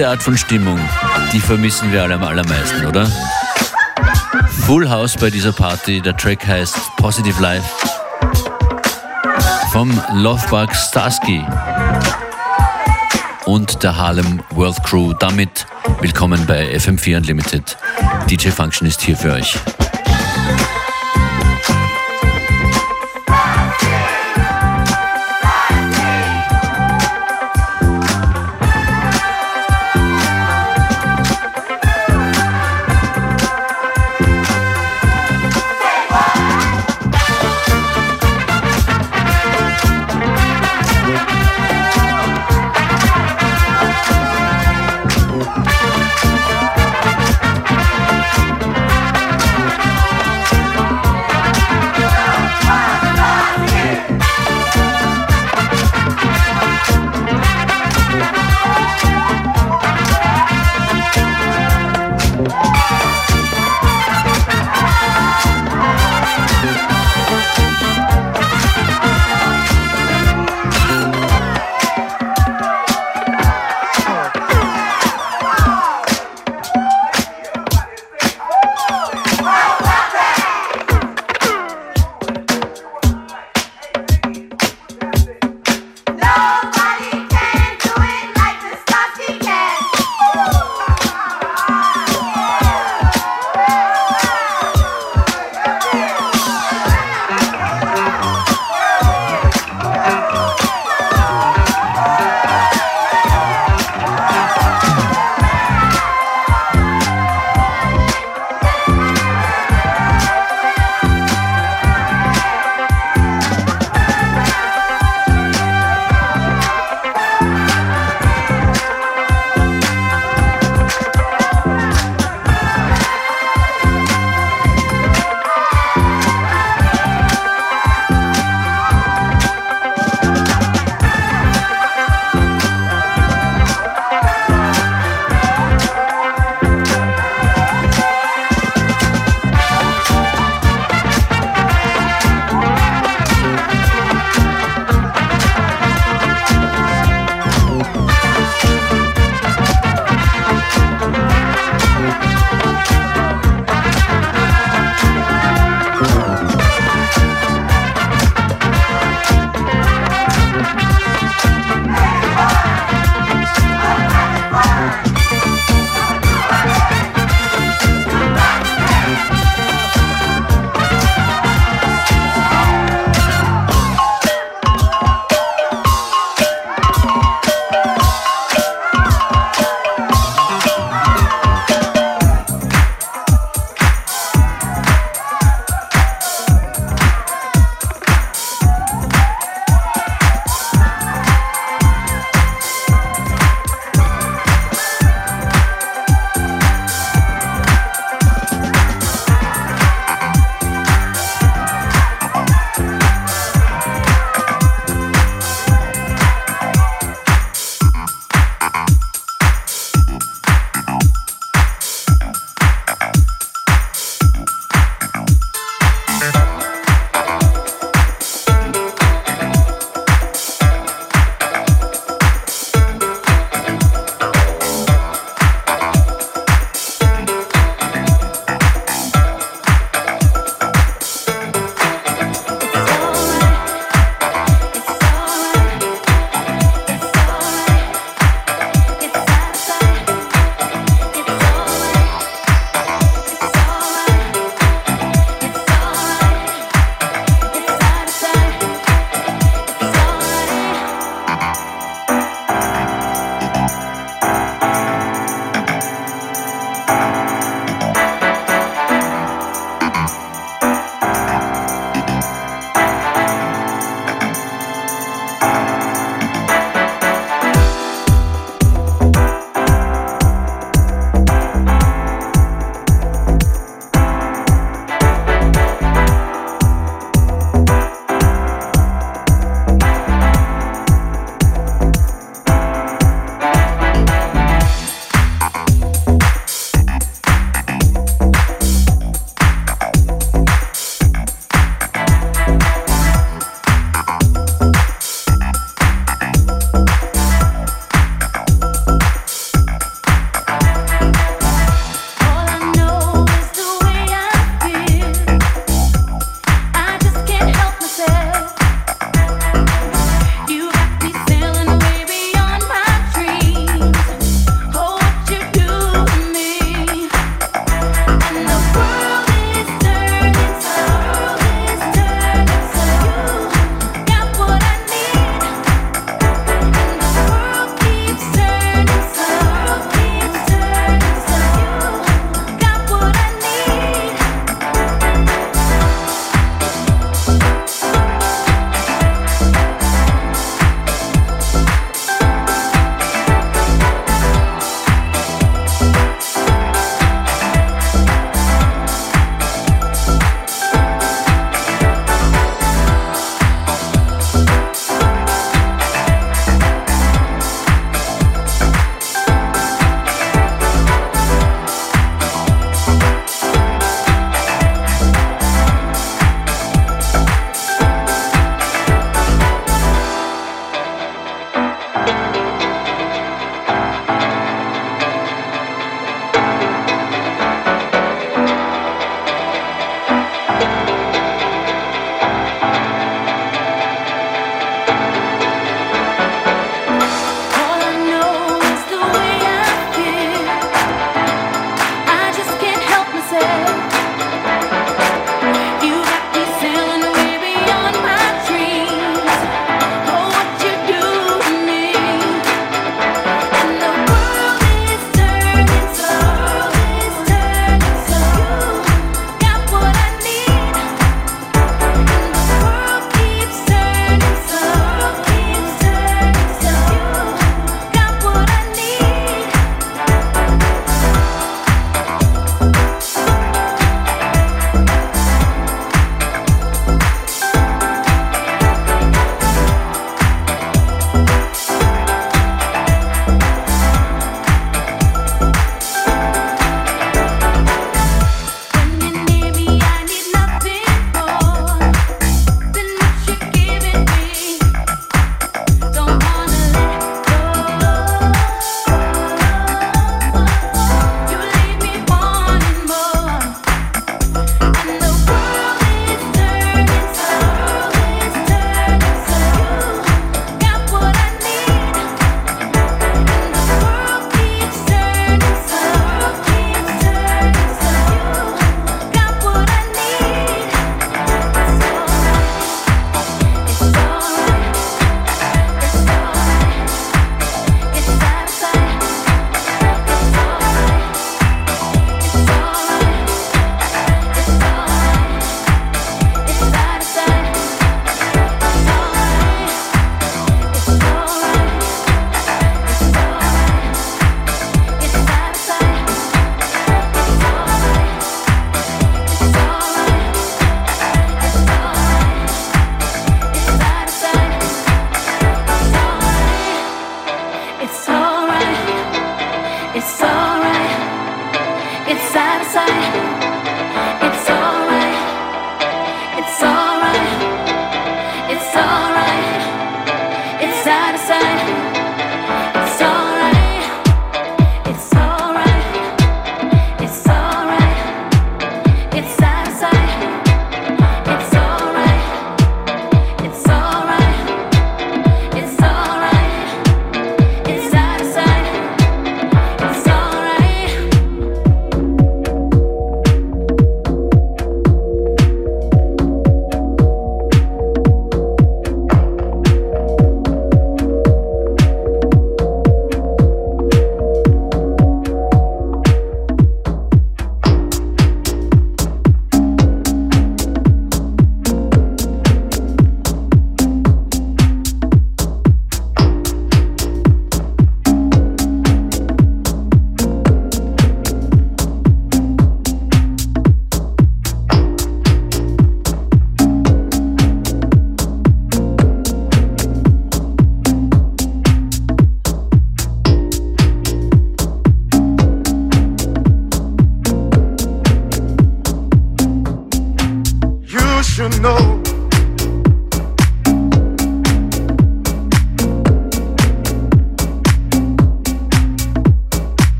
diese Art von Stimmung, die vermissen wir alle am allermeisten, oder? Full House bei dieser Party, der Track heißt Positive Life vom Lovebug Starsky und der Harlem World Crew. Damit willkommen bei FM4 Unlimited. DJ Function ist hier für euch.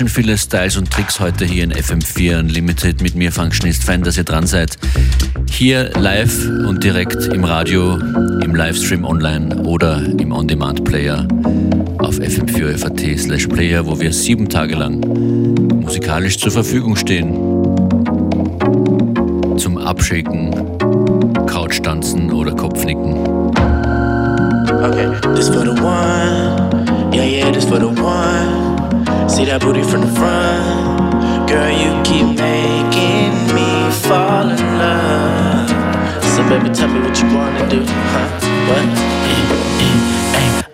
Schön viele Styles und Tricks heute hier in FM4 Unlimited mit mir Functionist. Fein, dass ihr dran seid. Hier live und direkt im Radio, im Livestream online oder im On-Demand-Player auf fm4.at slash player, wo wir sieben Tage lang musikalisch zur Verfügung stehen. Zum Abschicken, Couchtanzen oder Kopfnicken. Okay, this for the one. Yeah, yeah, this for the one. See that booty from the front. Girl, you keep making me fall in love. So, baby, tell me what you wanna do, huh? What?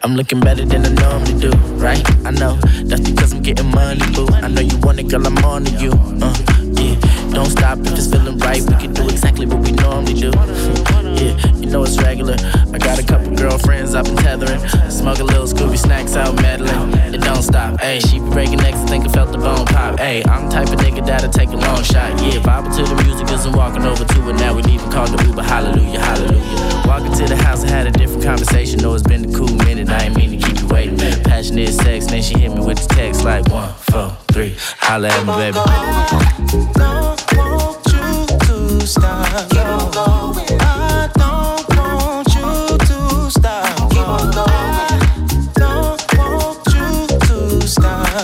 I'm looking better than I normally do, right? I know that's because I'm getting money, boo. I know you want it, girl, I'm on to you. Uh, don't stop if it's feeling right. We can do exactly what we normally do. yeah, you know it's regular. I got a couple girlfriends I've been tethering. A little Scooby snacks out meddling. It don't stop. Hey, she be breaking necks and think I felt the bone pop. Hey, I'm the type of nigga that'll take a long shot. Yeah, vibing to the music I'm walking over to it. Now we even call the Uber. Hallelujah, hallelujah. Walking to the house, I had a different conversation. Know it's been a cool minute. I ain't mean to keep you waiting. Passionate sex, then she hit me with the text like one, three. Holla at me, baby. Don't want you to stop. I don't want you to stop. Don't want you to stop. I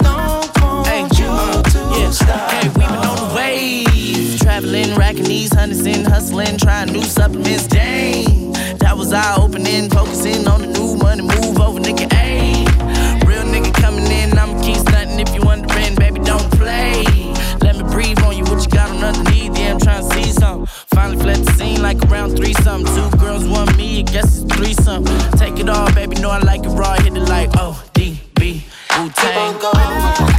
don't want you to stop. Hey, we been on the. Traveling, racking these hundreds in, hustling, trying new supplements. Dang, that was eye opening. Focusing on the new money, scene like three something. Two girls, one me, guess it's three something. Take it all, baby, know I like it raw. Hit it like O D B Wu Tang.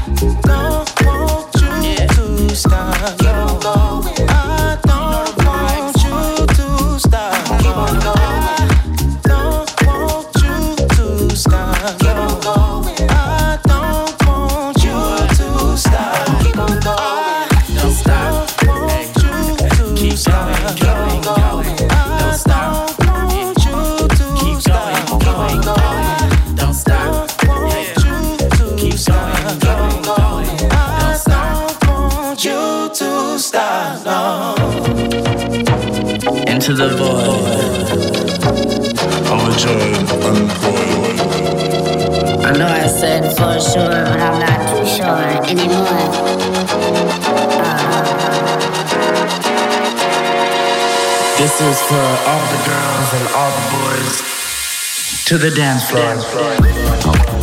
For all the girls and all the boys to the dance floor.